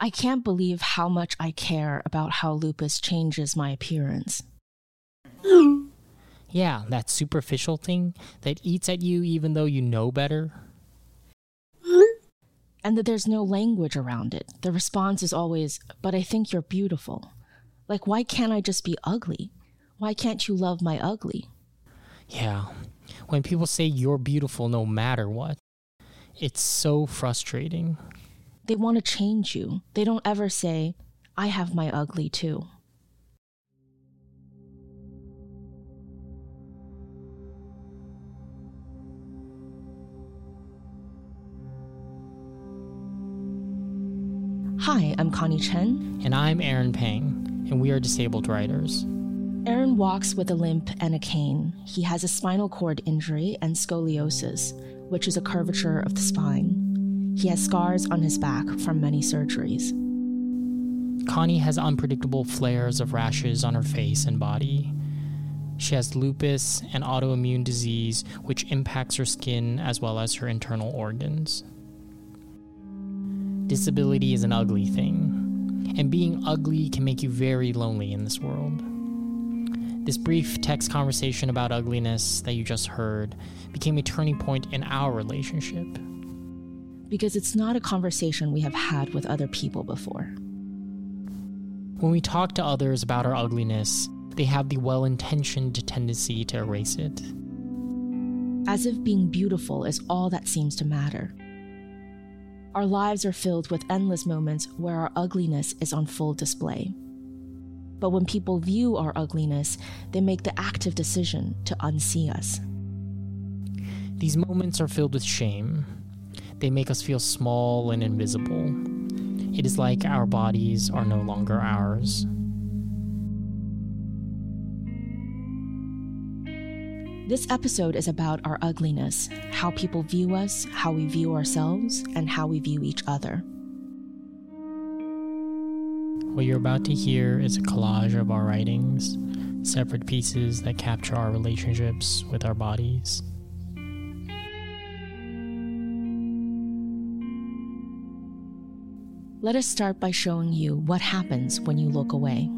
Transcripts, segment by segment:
I can't believe how much I care about how lupus changes my appearance. Yeah, that superficial thing that eats at you even though you know better. And that there's no language around it. The response is always, but I think you're beautiful. Like, why can't I just be ugly? Why can't you love my ugly? Yeah, when people say you're beautiful no matter what, it's so frustrating. They want to change you. They don't ever say, I have my ugly too. Hi, I'm Connie Chen. And I'm Aaron Pang, and we are disabled writers. Aaron walks with a limp and a cane. He has a spinal cord injury and scoliosis, which is a curvature of the spine. He has scars on his back from many surgeries. Connie has unpredictable flares of rashes on her face and body. She has lupus, an autoimmune disease which impacts her skin as well as her internal organs. Disability is an ugly thing, and being ugly can make you very lonely in this world. This brief text conversation about ugliness that you just heard became a turning point in our relationship. Because it's not a conversation we have had with other people before. When we talk to others about our ugliness, they have the well intentioned tendency to erase it. As if being beautiful is all that seems to matter. Our lives are filled with endless moments where our ugliness is on full display. But when people view our ugliness, they make the active decision to unsee us. These moments are filled with shame. They make us feel small and invisible. It is like our bodies are no longer ours. This episode is about our ugliness, how people view us, how we view ourselves, and how we view each other. What you're about to hear is a collage of our writings, separate pieces that capture our relationships with our bodies. Let us start by showing you what happens when you look away.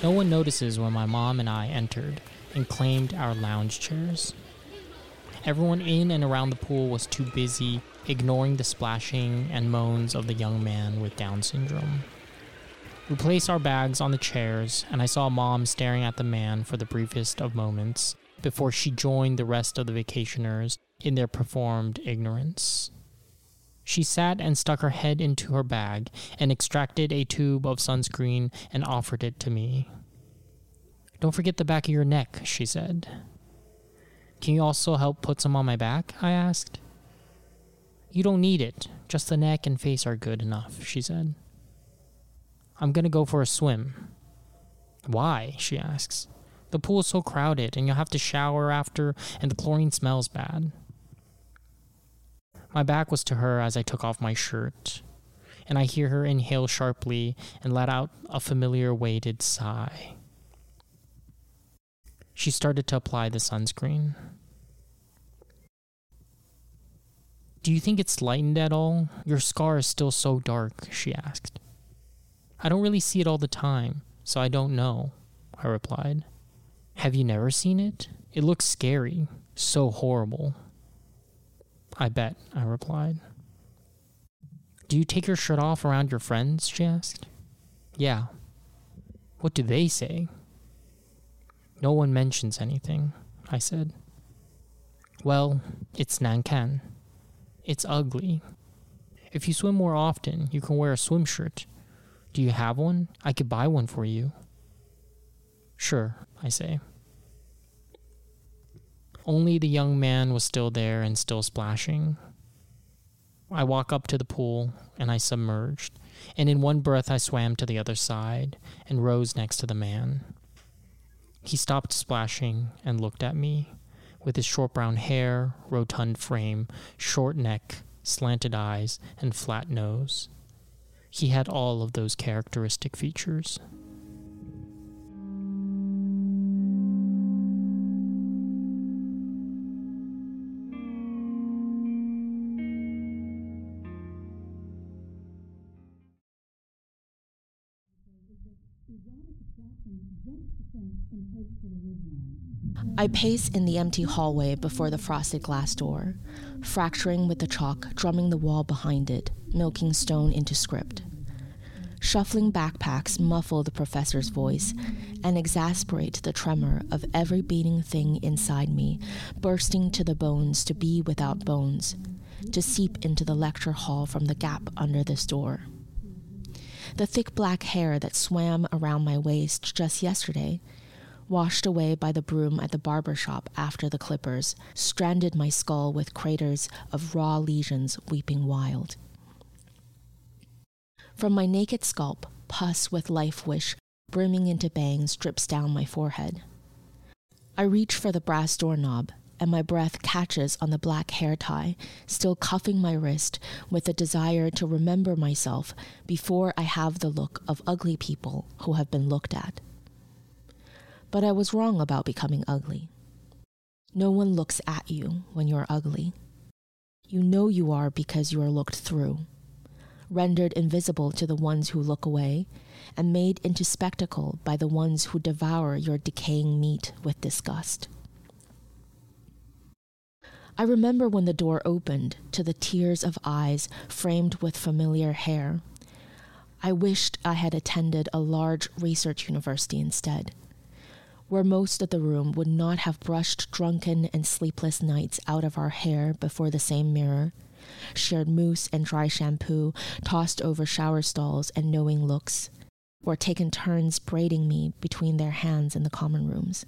No one notices when my mom and I entered and claimed our lounge chairs. Everyone in and around the pool was too busy ignoring the splashing and moans of the young man with Down syndrome. We placed our bags on the chairs, and I saw mom staring at the man for the briefest of moments before she joined the rest of the vacationers in their performed ignorance. She sat and stuck her head into her bag and extracted a tube of sunscreen and offered it to me. Don't forget the back of your neck, she said. Can you also help put some on my back? I asked. You don't need it. Just the neck and face are good enough, she said. I'm gonna go for a swim. Why? she asks. The pool is so crowded and you'll have to shower after, and the chlorine smells bad. My back was to her as I took off my shirt, and I hear her inhale sharply and let out a familiar weighted sigh. She started to apply the sunscreen. Do you think it's lightened at all? Your scar is still so dark, she asked. I don't really see it all the time, so I don't know, I replied. Have you never seen it? It looks scary, so horrible. I bet, I replied. Do you take your shirt off around your friends? she asked. Yeah. What do they say? No one mentions anything, I said. Well, it's Nankan. It's ugly. If you swim more often, you can wear a swim shirt. Do you have one? I could buy one for you. Sure, I say. Only the young man was still there and still splashing. I walk up to the pool and I submerged, and in one breath I swam to the other side and rose next to the man. He stopped splashing and looked at me with his short brown hair, rotund frame, short neck, slanted eyes, and flat nose. He had all of those characteristic features. I pace in the empty hallway before the frosted glass door, fracturing with the chalk, drumming the wall behind it, milking stone into script. Shuffling backpacks muffle the professor's voice and exasperate the tremor of every beating thing inside me, bursting to the bones to be without bones, to seep into the lecture hall from the gap under this door. The thick black hair that swam around my waist just yesterday washed away by the broom at the barber shop after the clippers, stranded my skull with craters of raw lesions weeping wild. From my naked scalp, pus with life wish brimming into bangs drips down my forehead. I reach for the brass doorknob, and my breath catches on the black hair tie, still cuffing my wrist with the desire to remember myself before I have the look of ugly people who have been looked at. But I was wrong about becoming ugly. No one looks at you when you're ugly. You know you are because you are looked through, rendered invisible to the ones who look away, and made into spectacle by the ones who devour your decaying meat with disgust. I remember when the door opened to the tiers of eyes framed with familiar hair. I wished I had attended a large research university instead where most of the room would not have brushed drunken and sleepless nights out of our hair before the same mirror, shared mousse and dry shampoo tossed over shower stalls and knowing looks, or taken turns braiding me between their hands in the common rooms.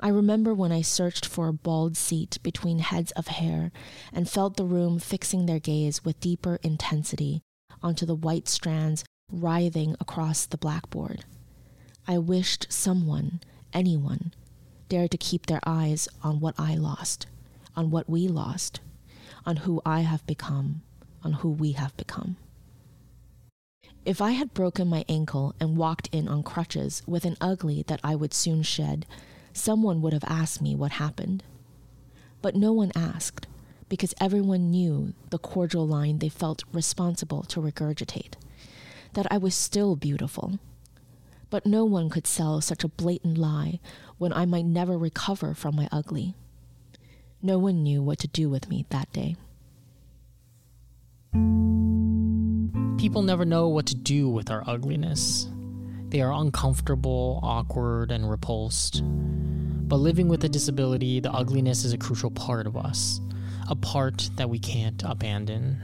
I remember when I searched for a bald seat between heads of hair and felt the room fixing their gaze with deeper intensity onto the white strands writhing across the blackboard. I wished someone, anyone, dared to keep their eyes on what I lost, on what we lost, on who I have become, on who we have become. If I had broken my ankle and walked in on crutches with an ugly that I would soon shed, someone would have asked me what happened. But no one asked, because everyone knew the cordial line they felt responsible to regurgitate that I was still beautiful, but no one could sell such a blatant lie when I might never recover from my ugly. No one knew what to do with me that day. People never know what to do with our ugliness. They are uncomfortable, awkward, and repulsed. But living with a disability, the ugliness is a crucial part of us, a part that we can't abandon.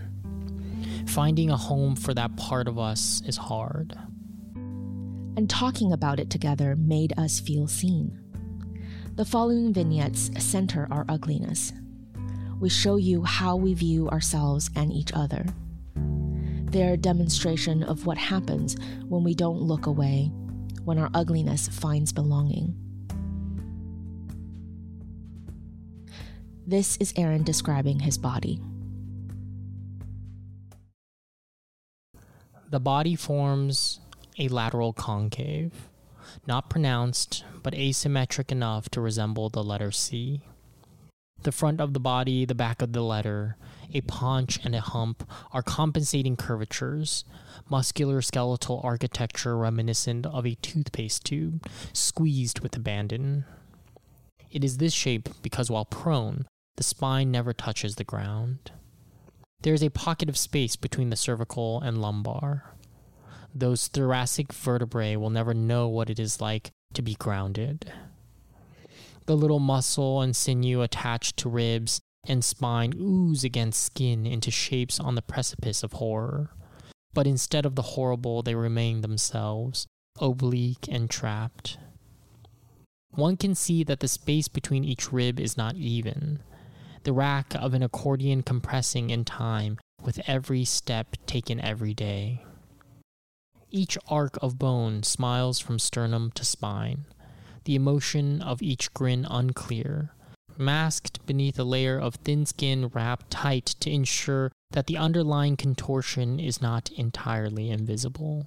Finding a home for that part of us is hard and talking about it together made us feel seen. The following vignettes center our ugliness. We show you how we view ourselves and each other. They're demonstration of what happens when we don't look away, when our ugliness finds belonging. This is Aaron describing his body. The body forms a lateral concave, not pronounced, but asymmetric enough to resemble the letter C. The front of the body, the back of the letter, a paunch, and a hump are compensating curvatures, muscular skeletal architecture reminiscent of a toothpaste tube, squeezed with abandon. It is this shape because while prone, the spine never touches the ground. There is a pocket of space between the cervical and lumbar those thoracic vertebrae will never know what it is like to be grounded. The little muscle and sinew attached to ribs and spine ooze against skin into shapes on the precipice of horror. But instead of the horrible, they remain themselves, oblique and trapped. One can see that the space between each rib is not even, the rack of an accordion compressing in time with every step taken every day. Each arc of bone smiles from sternum to spine, the emotion of each grin unclear, masked beneath a layer of thin skin wrapped tight to ensure that the underlying contortion is not entirely invisible.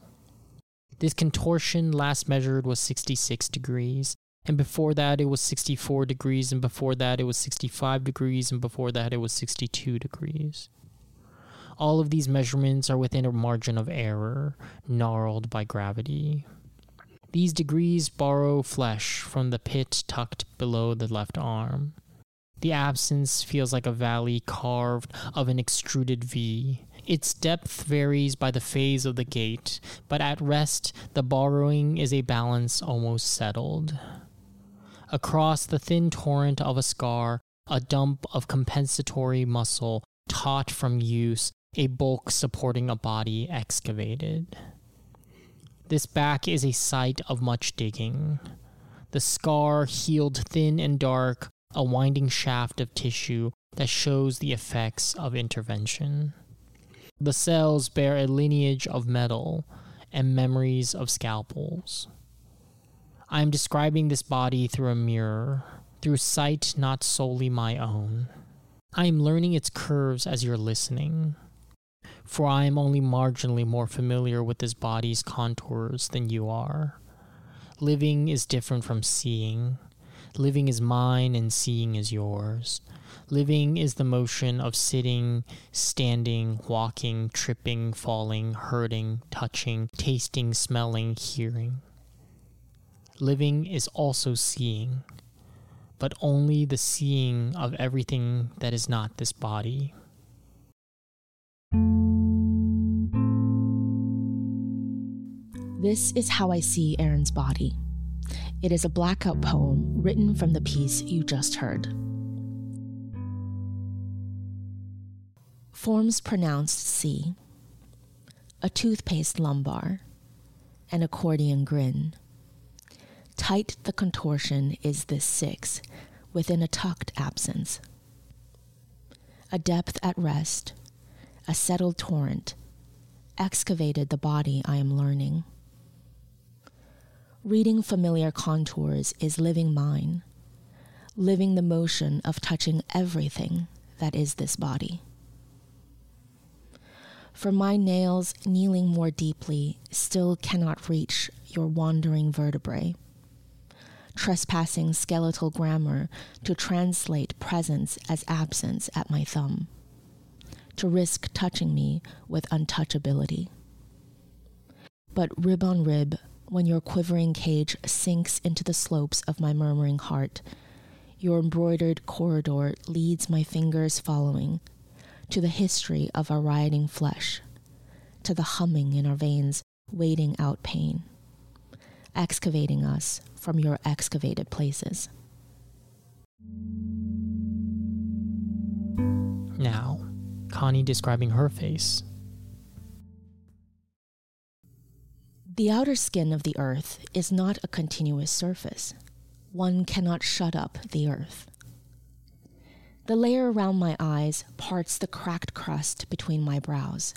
This contortion last measured was 66 degrees, and before that it was 64 degrees, and before that it was 65 degrees, and before that it was 62 degrees. All of these measurements are within a margin of error, gnarled by gravity. These degrees borrow flesh from the pit tucked below the left arm. The absence feels like a valley carved of an extruded V. Its depth varies by the phase of the gait, but at rest, the borrowing is a balance almost settled. Across the thin torrent of a scar, a dump of compensatory muscle taut from use, a bulk supporting a body excavated. This back is a site of much digging. The scar healed thin and dark, a winding shaft of tissue that shows the effects of intervention. The cells bear a lineage of metal and memories of scalpels. I am describing this body through a mirror, through sight not solely my own. I am learning its curves as you're listening for I am only marginally more familiar with this body's contours than you are. Living is different from seeing. Living is mine and seeing is yours. Living is the motion of sitting, standing, walking, tripping, falling, hurting, touching, tasting, smelling, hearing. Living is also seeing, but only the seeing of everything that is not this body. This is how I see Aaron's body. It is a blackout poem written from the piece you just heard. Forms pronounced C. A toothpaste lumbar. An accordion grin. Tight the contortion is this six, within a tucked absence. A depth at rest, a settled torrent, excavated the body I am learning. Reading familiar contours is living mine, living the motion of touching everything that is this body. For my nails, kneeling more deeply, still cannot reach your wandering vertebrae, trespassing skeletal grammar to translate presence as absence at my thumb, to risk touching me with untouchability. But rib on rib, when your quivering cage sinks into the slopes of my murmuring heart. Your embroidered corridor leads my fingers following to the history of our rioting flesh, to the humming in our veins, waiting out pain, excavating us from your excavated places. Now, Connie describing her face The outer skin of the earth is not a continuous surface. One cannot shut up the earth. The layer around my eyes parts the cracked crust between my brows.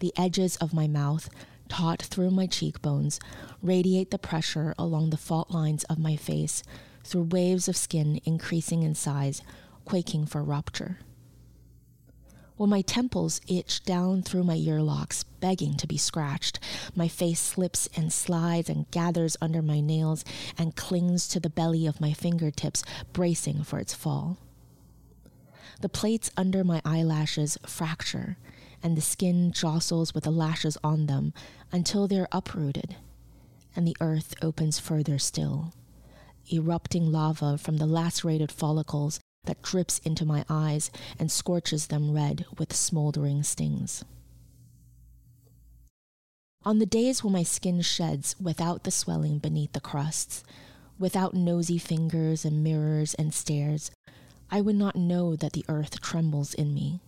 The edges of my mouth, taut through my cheekbones, radiate the pressure along the fault lines of my face through waves of skin increasing in size, quaking for rupture while my temples itch down through my earlocks, begging to be scratched. My face slips and slides and gathers under my nails and clings to the belly of my fingertips, bracing for its fall. The plates under my eyelashes fracture, and the skin jostles with the lashes on them until they're uprooted, and the earth opens further still, erupting lava from the lacerated follicles that drips into my eyes and scorches them red with smoldering stings. On the days when my skin sheds without the swelling beneath the crusts, without nosy fingers and mirrors and stares, I would not know that the earth trembles in me,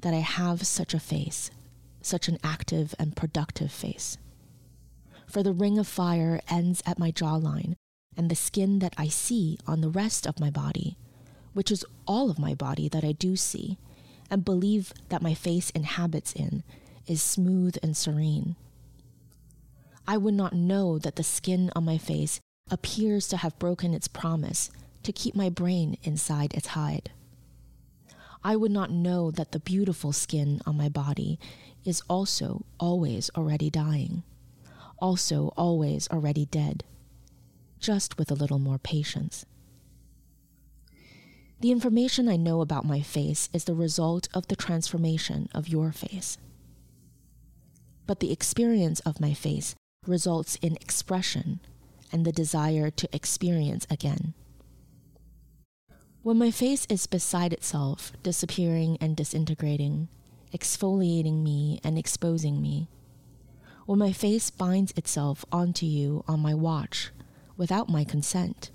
that I have such a face, such an active and productive face. For the ring of fire ends at my jawline, and the skin that I see on the rest of my body which is all of my body that I do see, and believe that my face inhabits in, is smooth and serene. I would not know that the skin on my face appears to have broken its promise to keep my brain inside its hide. I would not know that the beautiful skin on my body is also always already dying, also always already dead, just with a little more patience. The information I know about my face is the result of the transformation of your face. But the experience of my face results in expression and the desire to experience again. When my face is beside itself, disappearing and disintegrating, exfoliating me and exposing me, when my face binds itself onto you on my watch without my consent,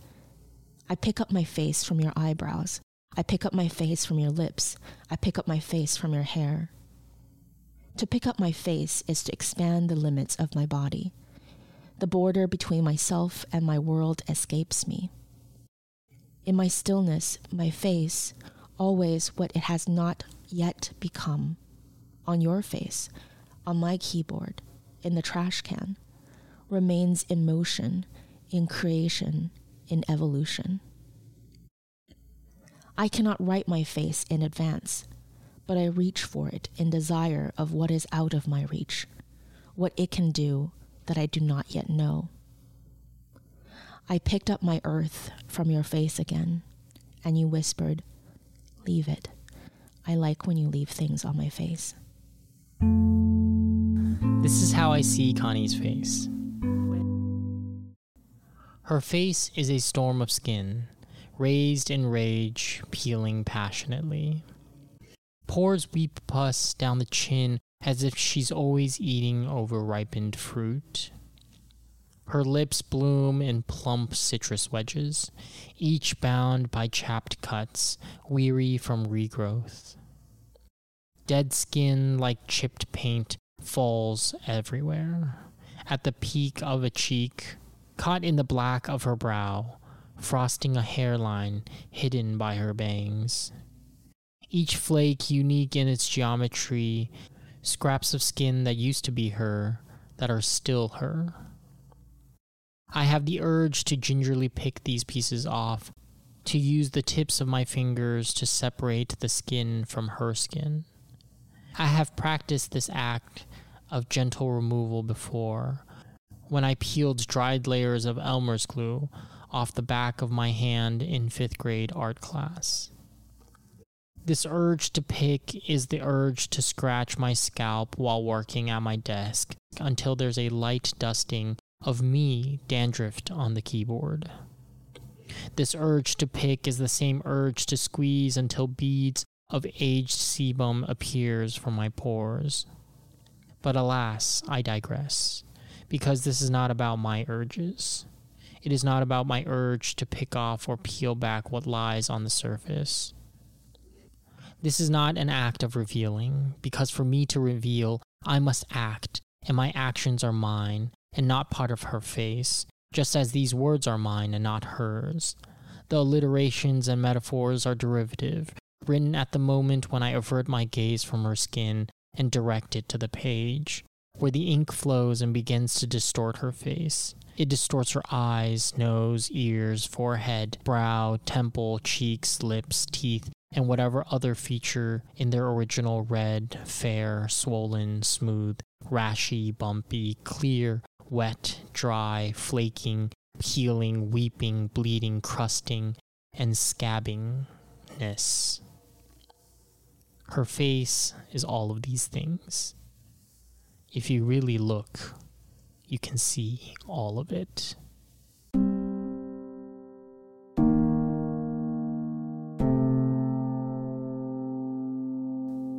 I pick up my face from your eyebrows. I pick up my face from your lips. I pick up my face from your hair. To pick up my face is to expand the limits of my body. The border between myself and my world escapes me. In my stillness, my face, always what it has not yet become, on your face, on my keyboard, in the trash can, remains in motion, in creation, in evolution. I cannot write my face in advance, but I reach for it in desire of what is out of my reach, what it can do that I do not yet know. I picked up my earth from your face again, and you whispered, Leave it. I like when you leave things on my face. This is how I see Connie's face. Her face is a storm of skin, raised in rage, peeling passionately. Pores weep pus down the chin as if she's always eating over ripened fruit. Her lips bloom in plump citrus wedges, each bound by chapped cuts, weary from regrowth. Dead skin, like chipped paint, falls everywhere. At the peak of a cheek, caught in the black of her brow, frosting a hairline hidden by her bangs. Each flake unique in its geometry, scraps of skin that used to be her, that are still her. I have the urge to gingerly pick these pieces off, to use the tips of my fingers to separate the skin from her skin. I have practiced this act of gentle removal before, when I peeled dried layers of Elmer's glue off the back of my hand in fifth grade art class. This urge to pick is the urge to scratch my scalp while working at my desk until there's a light dusting of me dandruffed on the keyboard. This urge to pick is the same urge to squeeze until beads of aged sebum appears from my pores. But alas, I digress, because this is not about my urges. It is not about my urge to pick off or peel back what lies on the surface. This is not an act of revealing, because for me to reveal, I must act, and my actions are mine, and not part of her face, just as these words are mine and not hers. The alliterations and metaphors are derivative, written at the moment when I avert my gaze from her skin and direct it to the page, where the ink flows and begins to distort her face. It distorts her eyes, nose, ears, forehead, brow, temple, cheeks, lips, teeth, and whatever other feature in their original red, fair, swollen, smooth, rashy, bumpy, clear, wet, dry, flaking, peeling, weeping, bleeding, crusting, and scabbingness. Her face is all of these things. If you really look, you can see all of it.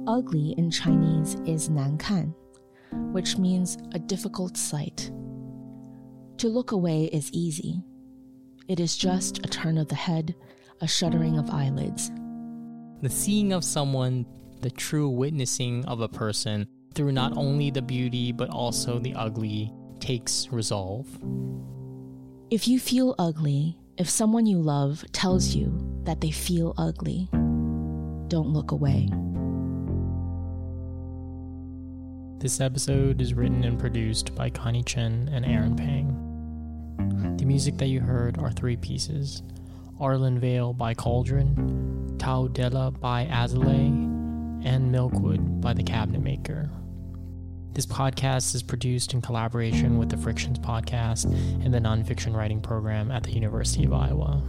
Ugly in Chinese is 难看, which means a difficult sight. To look away is easy. It is just a turn of the head, a shuddering of eyelids. The seeing of someone, the true witnessing of a person through not only the beauty but also the ugly, takes resolve. If you feel ugly, if someone you love tells you that they feel ugly, don't look away. This episode is written and produced by Connie Chen and Aaron Pang. The music that you heard are three pieces, Arlen Vale by Cauldron, Tau Della by Azalea, and Milkwood by The Cabinet Maker. This podcast is produced in collaboration with the Frictions Podcast and the Nonfiction Writing Program at the University of Iowa.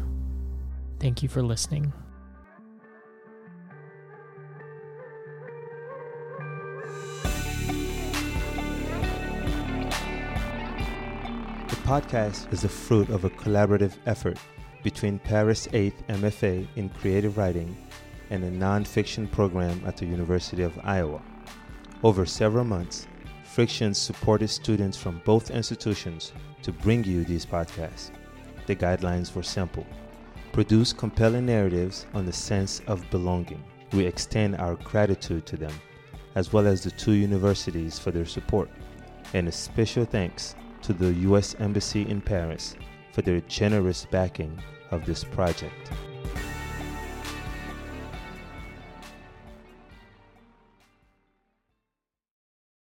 Thank you for listening. The podcast is the fruit of a collaborative effort between Paris 8th MFA in Creative Writing and a nonfiction program at the University of Iowa. Over several months, Frictions supported students from both institutions to bring you these podcasts. The guidelines were simple produce compelling narratives on the sense of belonging. We extend our gratitude to them, as well as the two universities for their support, and a special thanks to the U.S. Embassy in Paris for their generous backing of this project.